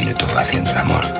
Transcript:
un minuto haciendo el amor.